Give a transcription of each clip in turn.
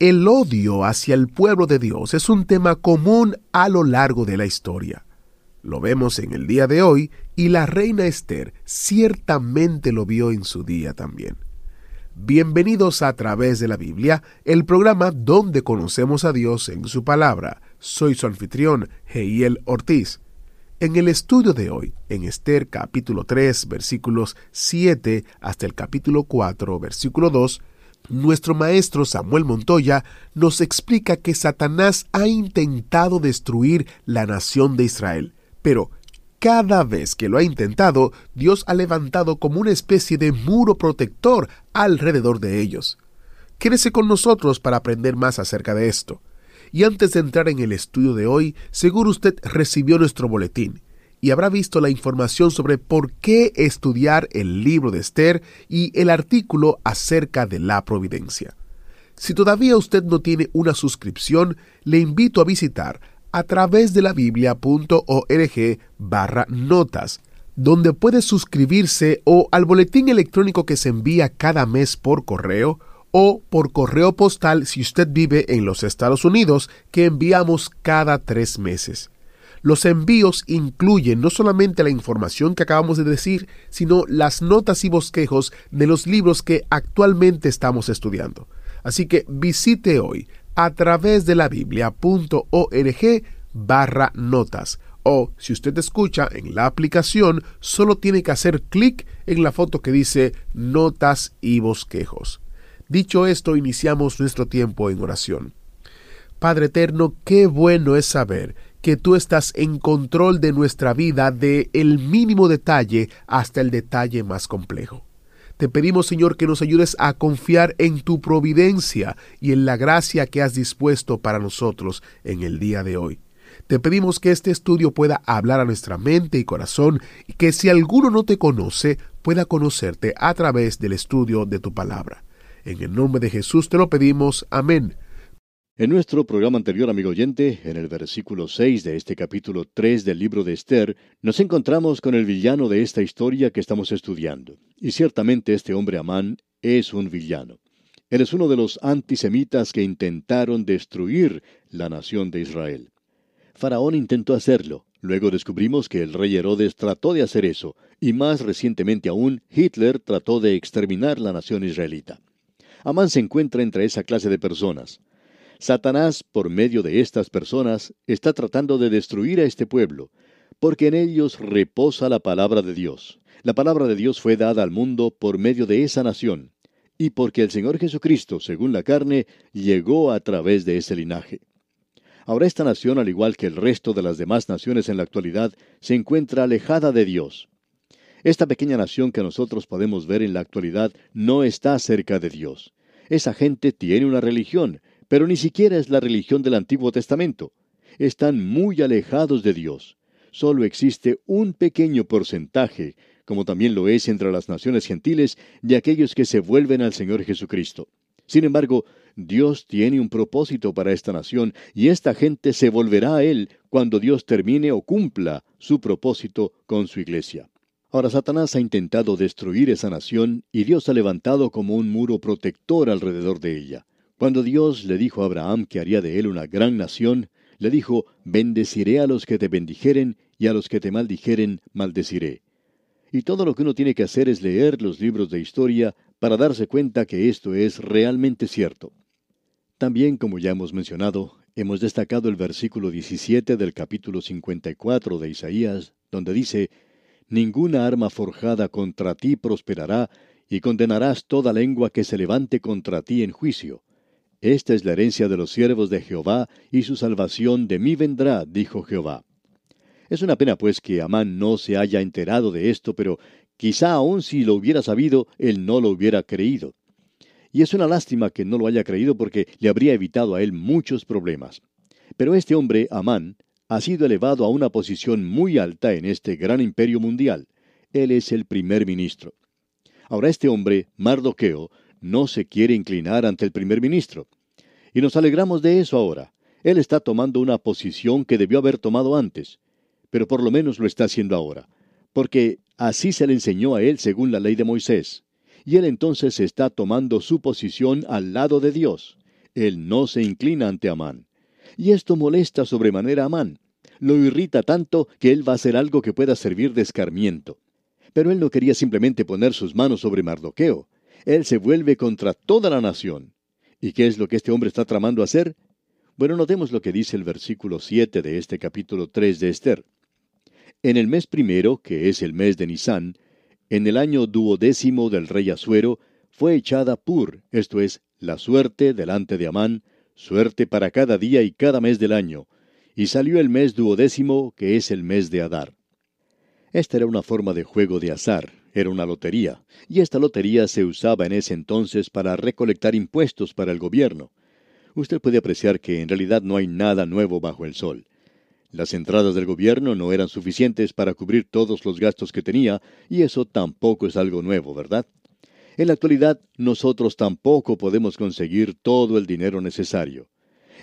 El odio hacia el pueblo de Dios es un tema común a lo largo de la historia. Lo vemos en el día de hoy y la reina Esther ciertamente lo vio en su día también. Bienvenidos a través de la Biblia, el programa donde conocemos a Dios en su palabra. Soy su anfitrión, Heiel Ortiz. En el estudio de hoy, en Esther capítulo 3, versículos 7 hasta el capítulo 4, versículo 2, nuestro maestro Samuel Montoya nos explica que Satanás ha intentado destruir la nación de Israel, pero cada vez que lo ha intentado, Dios ha levantado como una especie de muro protector alrededor de ellos. Quédese con nosotros para aprender más acerca de esto. Y antes de entrar en el estudio de hoy, seguro usted recibió nuestro boletín y habrá visto la información sobre por qué estudiar el libro de Esther y el artículo acerca de la providencia. Si todavía usted no tiene una suscripción, le invito a visitar a través de la biblia.org barra notas, donde puede suscribirse o al boletín electrónico que se envía cada mes por correo o por correo postal si usted vive en los Estados Unidos, que enviamos cada tres meses. Los envíos incluyen no solamente la información que acabamos de decir, sino las notas y bosquejos de los libros que actualmente estamos estudiando. Así que visite hoy a través de la biblia.org barra notas o si usted escucha en la aplicación solo tiene que hacer clic en la foto que dice notas y bosquejos. Dicho esto, iniciamos nuestro tiempo en oración. Padre eterno, qué bueno es saber que tú estás en control de nuestra vida de el mínimo detalle hasta el detalle más complejo. Te pedimos, Señor, que nos ayudes a confiar en tu providencia y en la gracia que has dispuesto para nosotros en el día de hoy. Te pedimos que este estudio pueda hablar a nuestra mente y corazón y que si alguno no te conoce, pueda conocerte a través del estudio de tu palabra. En el nombre de Jesús te lo pedimos. Amén. En nuestro programa anterior, amigo oyente, en el versículo 6 de este capítulo 3 del libro de Esther, nos encontramos con el villano de esta historia que estamos estudiando. Y ciertamente este hombre Amán es un villano. Él es uno de los antisemitas que intentaron destruir la nación de Israel. Faraón intentó hacerlo. Luego descubrimos que el rey Herodes trató de hacer eso, y más recientemente aún, Hitler trató de exterminar la nación israelita. Amán se encuentra entre esa clase de personas. Satanás, por medio de estas personas, está tratando de destruir a este pueblo, porque en ellos reposa la palabra de Dios. La palabra de Dios fue dada al mundo por medio de esa nación, y porque el Señor Jesucristo, según la carne, llegó a través de ese linaje. Ahora esta nación, al igual que el resto de las demás naciones en la actualidad, se encuentra alejada de Dios. Esta pequeña nación que nosotros podemos ver en la actualidad no está cerca de Dios. Esa gente tiene una religión, pero ni siquiera es la religión del Antiguo Testamento. Están muy alejados de Dios. Solo existe un pequeño porcentaje, como también lo es entre las naciones gentiles, de aquellos que se vuelven al Señor Jesucristo. Sin embargo, Dios tiene un propósito para esta nación y esta gente se volverá a Él cuando Dios termine o cumpla su propósito con su iglesia. Ahora Satanás ha intentado destruir esa nación y Dios ha levantado como un muro protector alrededor de ella. Cuando Dios le dijo a Abraham que haría de él una gran nación, le dijo, bendeciré a los que te bendijeren y a los que te maldijeren, maldeciré. Y todo lo que uno tiene que hacer es leer los libros de historia para darse cuenta que esto es realmente cierto. También, como ya hemos mencionado, hemos destacado el versículo 17 del capítulo 54 de Isaías, donde dice, Ninguna arma forjada contra ti prosperará, y condenarás toda lengua que se levante contra ti en juicio. Esta es la herencia de los siervos de Jehová, y su salvación de mí vendrá, dijo Jehová. Es una pena pues que Amán no se haya enterado de esto, pero quizá aun si lo hubiera sabido, él no lo hubiera creído. Y es una lástima que no lo haya creído porque le habría evitado a él muchos problemas. Pero este hombre, Amán, ha sido elevado a una posición muy alta en este gran imperio mundial. Él es el primer ministro. Ahora este hombre, Mardoqueo, no se quiere inclinar ante el primer ministro. Y nos alegramos de eso ahora. Él está tomando una posición que debió haber tomado antes, pero por lo menos lo está haciendo ahora, porque así se le enseñó a él según la ley de Moisés y él entonces está tomando su posición al lado de Dios. Él no se inclina ante Amán. Y esto molesta sobremanera a Amán. Lo irrita tanto que él va a hacer algo que pueda servir de escarmiento. Pero él no quería simplemente poner sus manos sobre Mardoqueo. Él se vuelve contra toda la nación. ¿Y qué es lo que este hombre está tramando hacer? Bueno, notemos lo que dice el versículo 7 de este capítulo 3 de Esther. En el mes primero, que es el mes de Nisán, en el año duodécimo del rey Asuero, fue echada Pur, esto es, la suerte delante de Amán, suerte para cada día y cada mes del año, y salió el mes duodécimo, que es el mes de Adar. Esta era una forma de juego de azar, era una lotería, y esta lotería se usaba en ese entonces para recolectar impuestos para el gobierno. Usted puede apreciar que en realidad no hay nada nuevo bajo el sol. Las entradas del gobierno no eran suficientes para cubrir todos los gastos que tenía, y eso tampoco es algo nuevo, ¿verdad? En la actualidad, nosotros tampoco podemos conseguir todo el dinero necesario.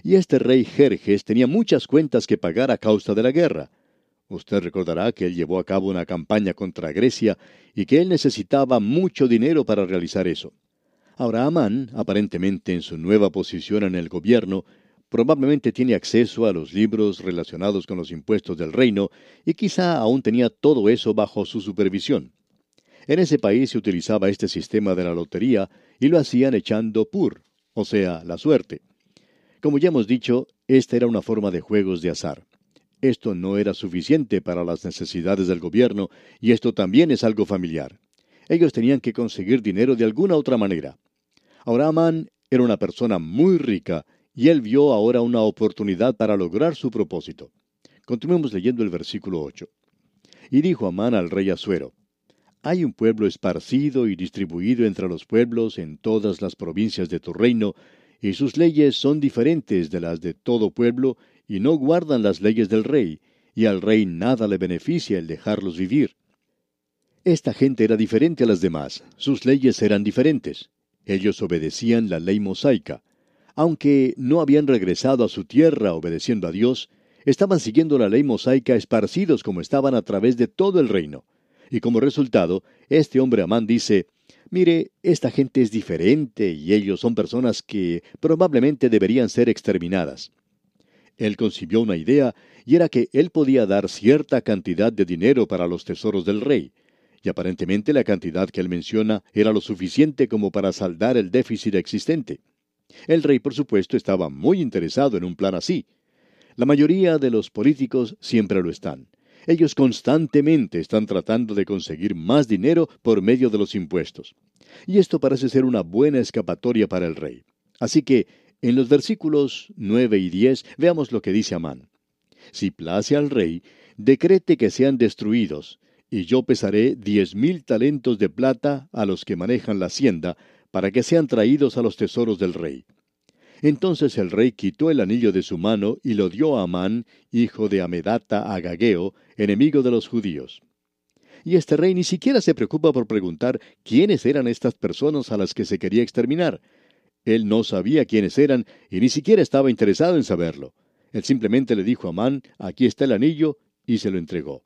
Y este rey Jerjes tenía muchas cuentas que pagar a causa de la guerra. Usted recordará que él llevó a cabo una campaña contra Grecia y que él necesitaba mucho dinero para realizar eso. Ahora Amán, aparentemente en su nueva posición en el gobierno, probablemente tiene acceso a los libros relacionados con los impuestos del reino y quizá aún tenía todo eso bajo su supervisión. En ese país se utilizaba este sistema de la lotería y lo hacían echando pur, o sea, la suerte. Como ya hemos dicho, esta era una forma de juegos de azar. Esto no era suficiente para las necesidades del gobierno y esto también es algo familiar. Ellos tenían que conseguir dinero de alguna otra manera. Ahora Amán era una persona muy rica y él vio ahora una oportunidad para lograr su propósito. Continuemos leyendo el versículo 8. Y dijo Amán al rey Asuero, Hay un pueblo esparcido y distribuido entre los pueblos en todas las provincias de tu reino, y sus leyes son diferentes de las de todo pueblo, y no guardan las leyes del rey, y al rey nada le beneficia el dejarlos vivir. Esta gente era diferente a las demás, sus leyes eran diferentes. Ellos obedecían la ley mosaica, aunque no habían regresado a su tierra obedeciendo a Dios, estaban siguiendo la ley mosaica esparcidos como estaban a través de todo el reino. Y como resultado, este hombre Amán dice, mire, esta gente es diferente y ellos son personas que probablemente deberían ser exterminadas. Él concibió una idea y era que él podía dar cierta cantidad de dinero para los tesoros del rey, y aparentemente la cantidad que él menciona era lo suficiente como para saldar el déficit existente. El rey, por supuesto, estaba muy interesado en un plan así. La mayoría de los políticos siempre lo están. Ellos constantemente están tratando de conseguir más dinero por medio de los impuestos. Y esto parece ser una buena escapatoria para el rey. Así que, en los versículos 9 y 10, veamos lo que dice Amán. Si place al rey, decrete que sean destruidos, y yo pesaré diez mil talentos de plata a los que manejan la hacienda, para que sean traídos a los tesoros del rey. Entonces el rey quitó el anillo de su mano y lo dio a Amán, hijo de Amedata Agageo, enemigo de los judíos. Y este rey ni siquiera se preocupa por preguntar quiénes eran estas personas a las que se quería exterminar. Él no sabía quiénes eran y ni siquiera estaba interesado en saberlo. Él simplemente le dijo a Amán, aquí está el anillo, y se lo entregó.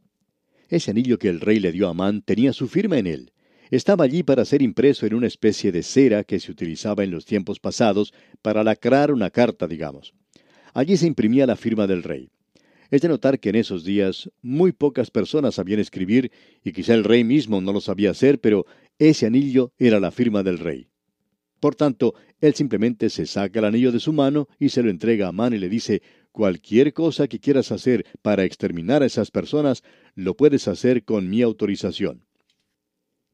Ese anillo que el rey le dio a Amán tenía su firma en él. Estaba allí para ser impreso en una especie de cera que se utilizaba en los tiempos pasados para lacrar una carta, digamos. Allí se imprimía la firma del rey. Es de notar que en esos días muy pocas personas sabían escribir y quizá el rey mismo no lo sabía hacer, pero ese anillo era la firma del rey. Por tanto, él simplemente se saca el anillo de su mano y se lo entrega a Amán y le dice, cualquier cosa que quieras hacer para exterminar a esas personas, lo puedes hacer con mi autorización.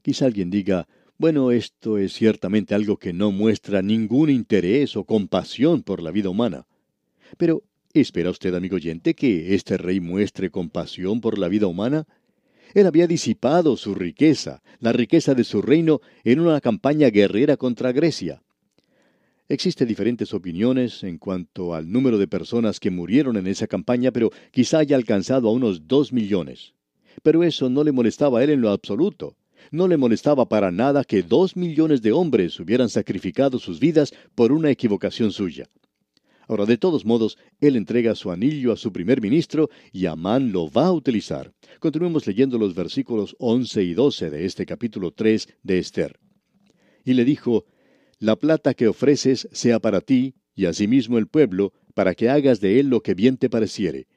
Quizá alguien diga, bueno, esto es ciertamente algo que no muestra ningún interés o compasión por la vida humana. Pero, ¿espera usted, amigo oyente, que este rey muestre compasión por la vida humana? Él había disipado su riqueza, la riqueza de su reino, en una campaña guerrera contra Grecia. Existen diferentes opiniones en cuanto al número de personas que murieron en esa campaña, pero quizá haya alcanzado a unos dos millones. Pero eso no le molestaba a él en lo absoluto. No le molestaba para nada que dos millones de hombres hubieran sacrificado sus vidas por una equivocación suya. Ahora, de todos modos, él entrega su anillo a su primer ministro y Amán lo va a utilizar. Continuemos leyendo los versículos 11 y 12 de este capítulo 3 de Esther. Y le dijo, La plata que ofreces sea para ti, y asimismo el pueblo, para que hagas de él lo que bien te pareciere.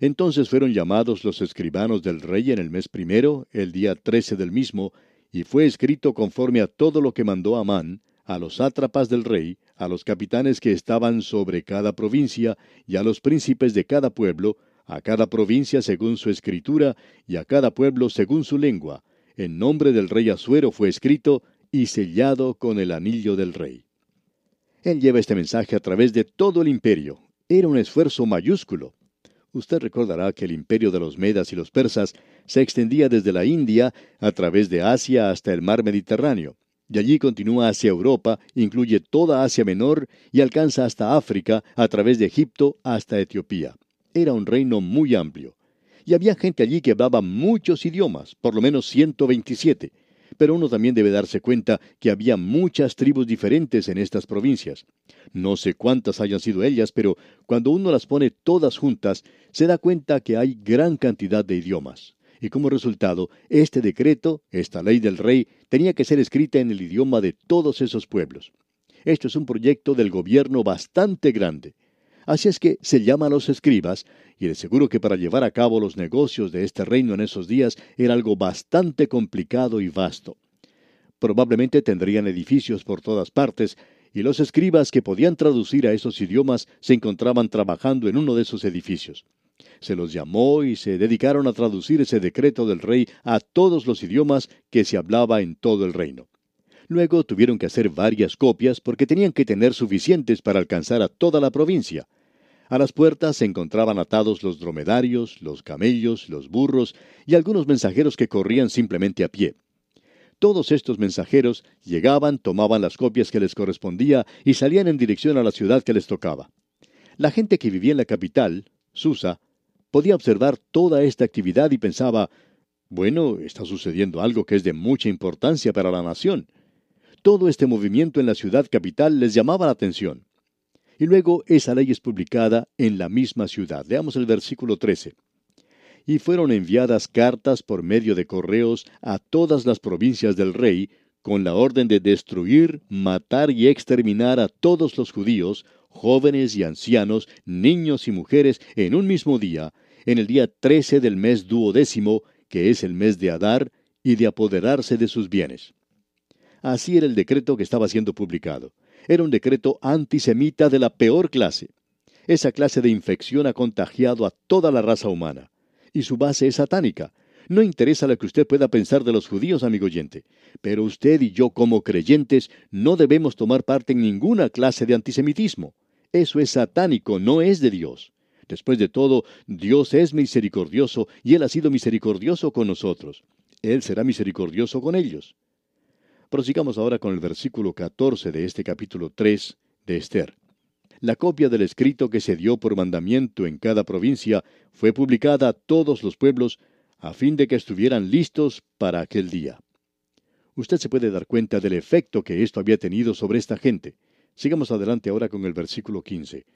Entonces fueron llamados los escribanos del rey en el mes primero, el día trece del mismo, y fue escrito conforme a todo lo que mandó Amán, a los sátrapas del rey, a los capitanes que estaban sobre cada provincia, y a los príncipes de cada pueblo, a cada provincia según su escritura, y a cada pueblo según su lengua. En nombre del rey Asuero fue escrito y sellado con el anillo del rey. Él lleva este mensaje a través de todo el imperio. Era un esfuerzo mayúsculo. Usted recordará que el imperio de los Medas y los persas se extendía desde la India a través de Asia hasta el mar Mediterráneo. De allí continúa hacia Europa, incluye toda Asia Menor y alcanza hasta África a través de Egipto hasta Etiopía. Era un reino muy amplio. Y había gente allí que hablaba muchos idiomas, por lo menos 127. Pero uno también debe darse cuenta que había muchas tribus diferentes en estas provincias. No sé cuántas hayan sido ellas, pero cuando uno las pone todas juntas, se da cuenta que hay gran cantidad de idiomas y como resultado, este decreto, esta ley del rey, tenía que ser escrita en el idioma de todos esos pueblos. Esto es un proyecto del gobierno bastante grande. Así es que se llama los escribas, y de seguro que para llevar a cabo los negocios de este reino en esos días era algo bastante complicado y vasto. Probablemente tendrían edificios por todas partes, y los escribas que podían traducir a esos idiomas se encontraban trabajando en uno de esos edificios se los llamó y se dedicaron a traducir ese decreto del rey a todos los idiomas que se hablaba en todo el reino. Luego tuvieron que hacer varias copias porque tenían que tener suficientes para alcanzar a toda la provincia. A las puertas se encontraban atados los dromedarios, los camellos, los burros y algunos mensajeros que corrían simplemente a pie. Todos estos mensajeros llegaban, tomaban las copias que les correspondía y salían en dirección a la ciudad que les tocaba. La gente que vivía en la capital, Susa, podía observar toda esta actividad y pensaba, bueno, está sucediendo algo que es de mucha importancia para la nación. Todo este movimiento en la ciudad capital les llamaba la atención. Y luego esa ley es publicada en la misma ciudad. Leamos el versículo 13. Y fueron enviadas cartas por medio de correos a todas las provincias del rey, con la orden de destruir, matar y exterminar a todos los judíos, jóvenes y ancianos, niños y mujeres, en un mismo día, en el día trece del mes duodécimo, que es el mes de Adar, y de apoderarse de sus bienes. Así era el decreto que estaba siendo publicado. Era un decreto antisemita de la peor clase. Esa clase de infección ha contagiado a toda la raza humana. Y su base es satánica. No interesa lo que usted pueda pensar de los judíos, amigo oyente, pero usted y yo como creyentes no debemos tomar parte en ninguna clase de antisemitismo. Eso es satánico, no es de Dios. Después de todo, Dios es misericordioso y Él ha sido misericordioso con nosotros. Él será misericordioso con ellos. Prosigamos ahora con el versículo 14 de este capítulo 3 de Esther. La copia del escrito que se dio por mandamiento en cada provincia fue publicada a todos los pueblos a fin de que estuvieran listos para aquel día. Usted se puede dar cuenta del efecto que esto había tenido sobre esta gente. Sigamos adelante ahora con el versículo 15.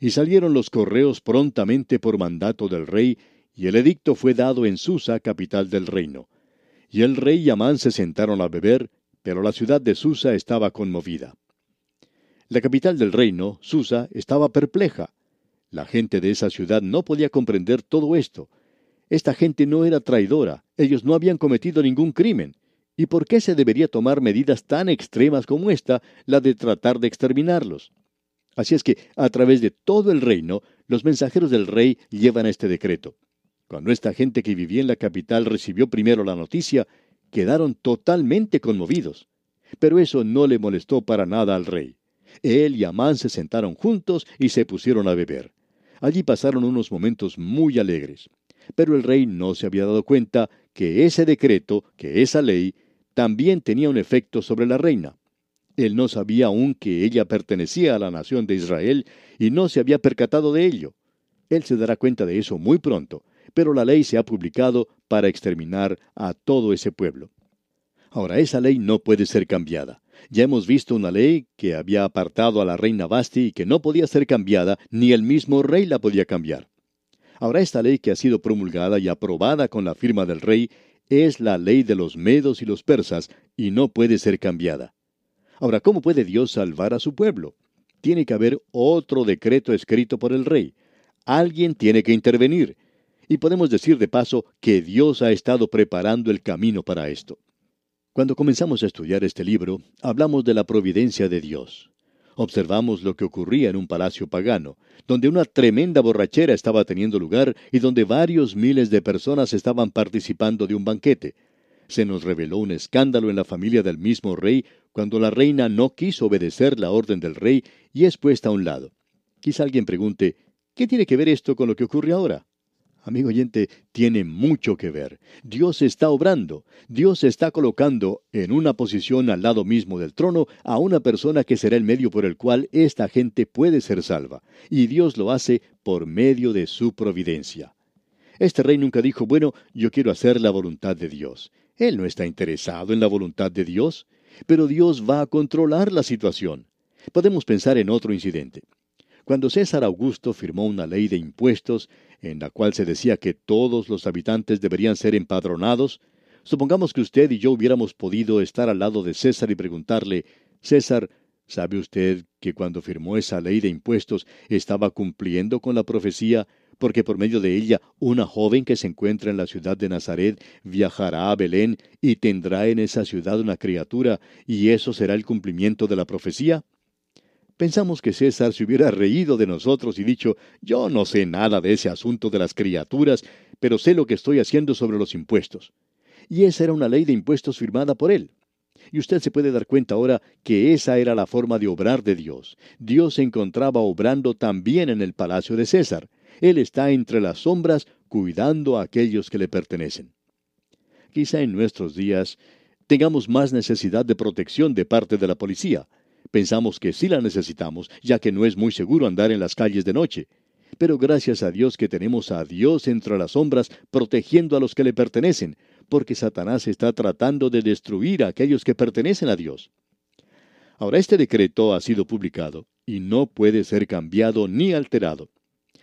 Y salieron los correos prontamente por mandato del rey, y el edicto fue dado en Susa, capital del reino. Y el rey y Amán se sentaron a beber, pero la ciudad de Susa estaba conmovida. La capital del reino, Susa, estaba perpleja. La gente de esa ciudad no podía comprender todo esto. Esta gente no era traidora, ellos no habían cometido ningún crimen. ¿Y por qué se debería tomar medidas tan extremas como esta, la de tratar de exterminarlos? Así es que, a través de todo el reino, los mensajeros del rey llevan este decreto. Cuando esta gente que vivía en la capital recibió primero la noticia, quedaron totalmente conmovidos. Pero eso no le molestó para nada al rey. Él y Amán se sentaron juntos y se pusieron a beber. Allí pasaron unos momentos muy alegres. Pero el rey no se había dado cuenta que ese decreto, que esa ley, también tenía un efecto sobre la reina. Él no sabía aún que ella pertenecía a la nación de Israel y no se había percatado de ello. Él se dará cuenta de eso muy pronto, pero la ley se ha publicado para exterminar a todo ese pueblo. Ahora, esa ley no puede ser cambiada. Ya hemos visto una ley que había apartado a la reina Basti y que no podía ser cambiada, ni el mismo rey la podía cambiar. Ahora, esta ley que ha sido promulgada y aprobada con la firma del rey es la ley de los medos y los persas y no puede ser cambiada. Ahora, ¿cómo puede Dios salvar a su pueblo? Tiene que haber otro decreto escrito por el rey. Alguien tiene que intervenir. Y podemos decir de paso que Dios ha estado preparando el camino para esto. Cuando comenzamos a estudiar este libro, hablamos de la providencia de Dios. Observamos lo que ocurría en un palacio pagano, donde una tremenda borrachera estaba teniendo lugar y donde varios miles de personas estaban participando de un banquete. Se nos reveló un escándalo en la familia del mismo rey cuando la reina no quiso obedecer la orden del rey y es puesta a un lado. Quizá alguien pregunte, ¿qué tiene que ver esto con lo que ocurre ahora? Amigo oyente, tiene mucho que ver. Dios está obrando. Dios está colocando en una posición al lado mismo del trono a una persona que será el medio por el cual esta gente puede ser salva. Y Dios lo hace por medio de su providencia. Este rey nunca dijo, bueno, yo quiero hacer la voluntad de Dios. Él no está interesado en la voluntad de Dios, pero Dios va a controlar la situación. Podemos pensar en otro incidente. Cuando César Augusto firmó una ley de impuestos en la cual se decía que todos los habitantes deberían ser empadronados, supongamos que usted y yo hubiéramos podido estar al lado de César y preguntarle, César, ¿sabe usted que cuando firmó esa ley de impuestos estaba cumpliendo con la profecía porque por medio de ella una joven que se encuentra en la ciudad de Nazaret viajará a Belén y tendrá en esa ciudad una criatura, y eso será el cumplimiento de la profecía? Pensamos que César se hubiera reído de nosotros y dicho, yo no sé nada de ese asunto de las criaturas, pero sé lo que estoy haciendo sobre los impuestos. Y esa era una ley de impuestos firmada por él. Y usted se puede dar cuenta ahora que esa era la forma de obrar de Dios. Dios se encontraba obrando también en el palacio de César. Él está entre las sombras cuidando a aquellos que le pertenecen. Quizá en nuestros días tengamos más necesidad de protección de parte de la policía, Pensamos que sí la necesitamos, ya que no es muy seguro andar en las calles de noche. Pero gracias a Dios que tenemos a Dios entre las sombras, protegiendo a los que le pertenecen, porque Satanás está tratando de destruir a aquellos que pertenecen a Dios. Ahora este decreto ha sido publicado y no puede ser cambiado ni alterado.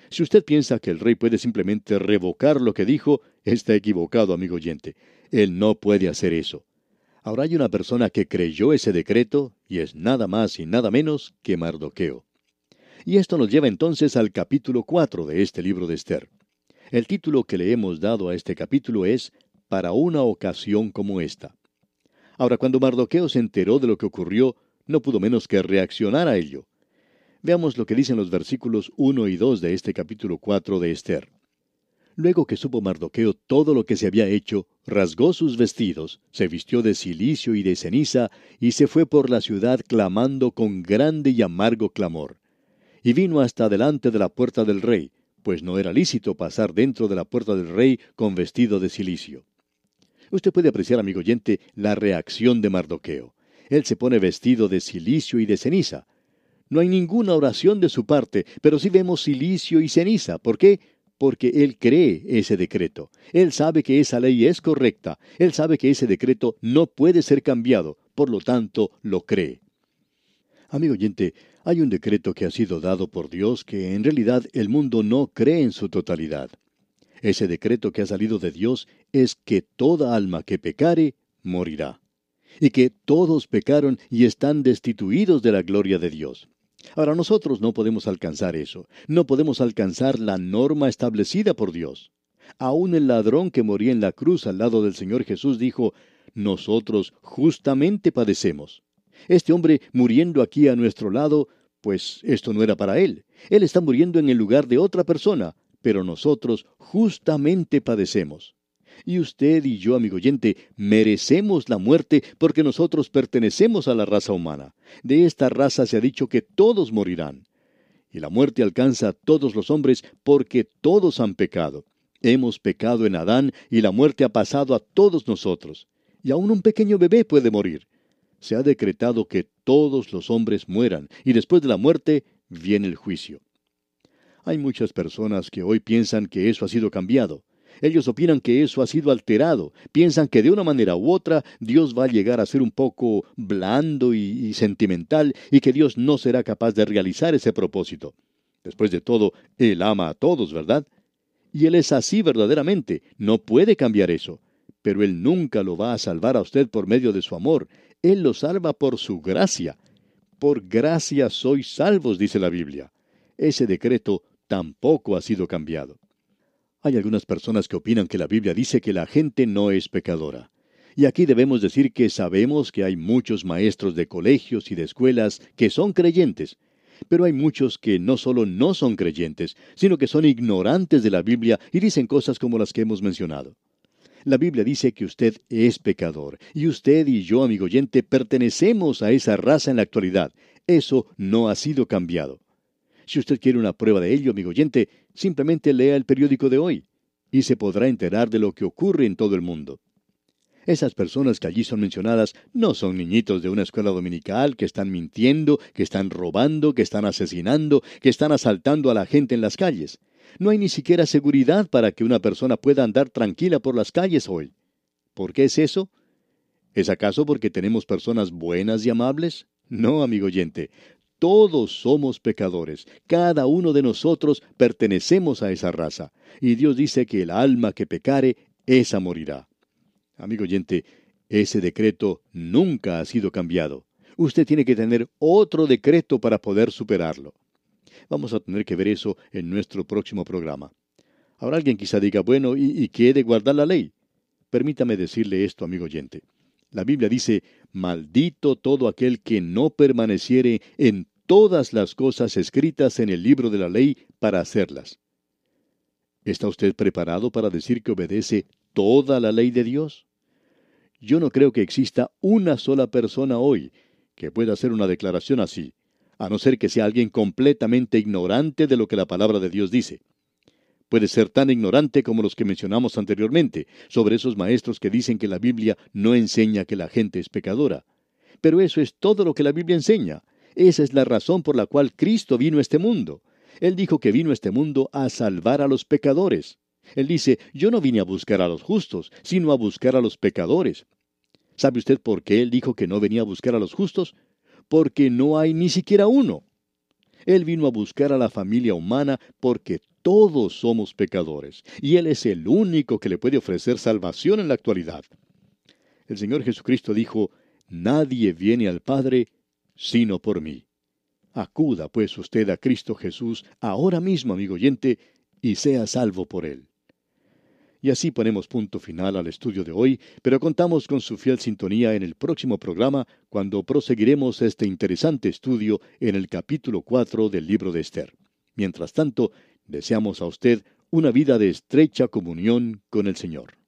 Si usted piensa que el rey puede simplemente revocar lo que dijo, está equivocado, amigo oyente. Él no puede hacer eso. Ahora hay una persona que creyó ese decreto y es nada más y nada menos que Mardoqueo. Y esto nos lleva entonces al capítulo 4 de este libro de Esther. El título que le hemos dado a este capítulo es Para una ocasión como esta. Ahora, cuando Mardoqueo se enteró de lo que ocurrió, no pudo menos que reaccionar a ello. Veamos lo que dicen los versículos 1 y 2 de este capítulo 4 de Esther. Luego que supo Mardoqueo todo lo que se había hecho, rasgó sus vestidos, se vistió de cilicio y de ceniza, y se fue por la ciudad clamando con grande y amargo clamor. Y vino hasta delante de la puerta del rey, pues no era lícito pasar dentro de la puerta del rey con vestido de cilicio. Usted puede apreciar, amigo oyente, la reacción de Mardoqueo. Él se pone vestido de cilicio y de ceniza. No hay ninguna oración de su parte, pero sí vemos cilicio y ceniza. ¿Por qué? Porque él cree ese decreto. Él sabe que esa ley es correcta. Él sabe que ese decreto no puede ser cambiado. Por lo tanto, lo cree. Amigo oyente, hay un decreto que ha sido dado por Dios que en realidad el mundo no cree en su totalidad. Ese decreto que ha salido de Dios es que toda alma que pecare, morirá. Y que todos pecaron y están destituidos de la gloria de Dios. Ahora nosotros no podemos alcanzar eso, no podemos alcanzar la norma establecida por Dios. Aún el ladrón que moría en la cruz al lado del Señor Jesús dijo, nosotros justamente padecemos. Este hombre muriendo aquí a nuestro lado, pues esto no era para él. Él está muriendo en el lugar de otra persona, pero nosotros justamente padecemos. Y usted y yo, amigo oyente, merecemos la muerte porque nosotros pertenecemos a la raza humana. De esta raza se ha dicho que todos morirán. Y la muerte alcanza a todos los hombres porque todos han pecado. Hemos pecado en Adán y la muerte ha pasado a todos nosotros. Y aún un pequeño bebé puede morir. Se ha decretado que todos los hombres mueran, y después de la muerte viene el juicio. Hay muchas personas que hoy piensan que eso ha sido cambiado. Ellos opinan que eso ha sido alterado, piensan que de una manera u otra Dios va a llegar a ser un poco blando y, sentimental y que Dios no será capaz de realizar ese propósito. Después de todo, Él ama a todos, ¿verdad? Y Él es así verdaderamente, no puede cambiar eso. Pero Él nunca lo va a salvar a usted por medio de su amor, Él lo salva por su gracia. Por gracia sois salvos, dice la Biblia. Ese decreto tampoco ha sido cambiado. Hay algunas personas que opinan que la Biblia dice que la gente no es pecadora. Y aquí debemos decir que sabemos que hay muchos maestros de colegios y de escuelas que son creyentes, pero hay muchos que no solo no son creyentes, sino que son ignorantes de la Biblia y dicen cosas como las que hemos mencionado. La Biblia dice que usted es pecador, y usted y yo, amigo oyente, pertenecemos a esa raza en la actualidad. Eso no ha sido cambiado. Si usted quiere una prueba de ello, amigo oyente, simplemente lea el periódico de hoy y se podrá enterar de lo que ocurre en todo el mundo. Esas personas que allí son mencionadas no son niñitos de una escuela dominical que están mintiendo, que están robando, que están asesinando, que están asaltando a la gente en las calles. No hay ni siquiera seguridad para que una persona pueda andar tranquila por las calles hoy. ¿Por qué es eso? ¿Es acaso porque tenemos personas buenas y amables? No, amigo oyente, todos somos pecadores, cada uno de nosotros pertenecemos a esa raza, y Dios dice que el alma que pecare, esa morirá. Amigo oyente, ese decreto nunca ha sido cambiado. Usted tiene que tener otro decreto para poder superarlo. Vamos a tener que ver eso en nuestro próximo programa. Ahora alguien quizá diga, bueno, ¿y, y qué de guardar la ley? Permítame decirle esto, amigo oyente. La Biblia dice, maldito todo aquel que no permaneciere en todas las cosas escritas en el libro de la ley para hacerlas. ¿Está usted preparado para decir que obedece toda la ley de Dios? Yo no creo que exista una sola persona hoy que pueda hacer una declaración así, a no ser que sea alguien completamente ignorante de lo que la palabra de Dios dice. Puede ser tan ignorante como los que mencionamos anteriormente, sobre esos maestros que dicen que la Biblia no enseña que la gente es pecadora. Pero eso es todo lo que la Biblia enseña, esa es la razón por la cual Cristo vino a este mundo. Él dijo que vino a este mundo a salvar a los pecadores. Él dice, yo no vine a buscar a los justos, sino a buscar a los pecadores. ¿Sabe usted por qué él dijo que no venía a buscar a los justos? Porque no hay ni siquiera uno. Él vino a buscar a la familia humana porque todos somos pecadores, y Él es el único que le puede ofrecer salvación en la actualidad. El Señor Jesucristo dijo, Nadie viene al Padre sino por mí. Acuda pues usted a Cristo Jesús ahora mismo, amigo oyente, y sea salvo por él. Y así ponemos punto final al estudio de hoy, pero contamos con su fiel sintonía en el próximo programa cuando proseguiremos este interesante estudio en el capítulo 4 del libro de Esther. Mientras tanto, deseamos a usted una vida de estrecha comunión con el Señor.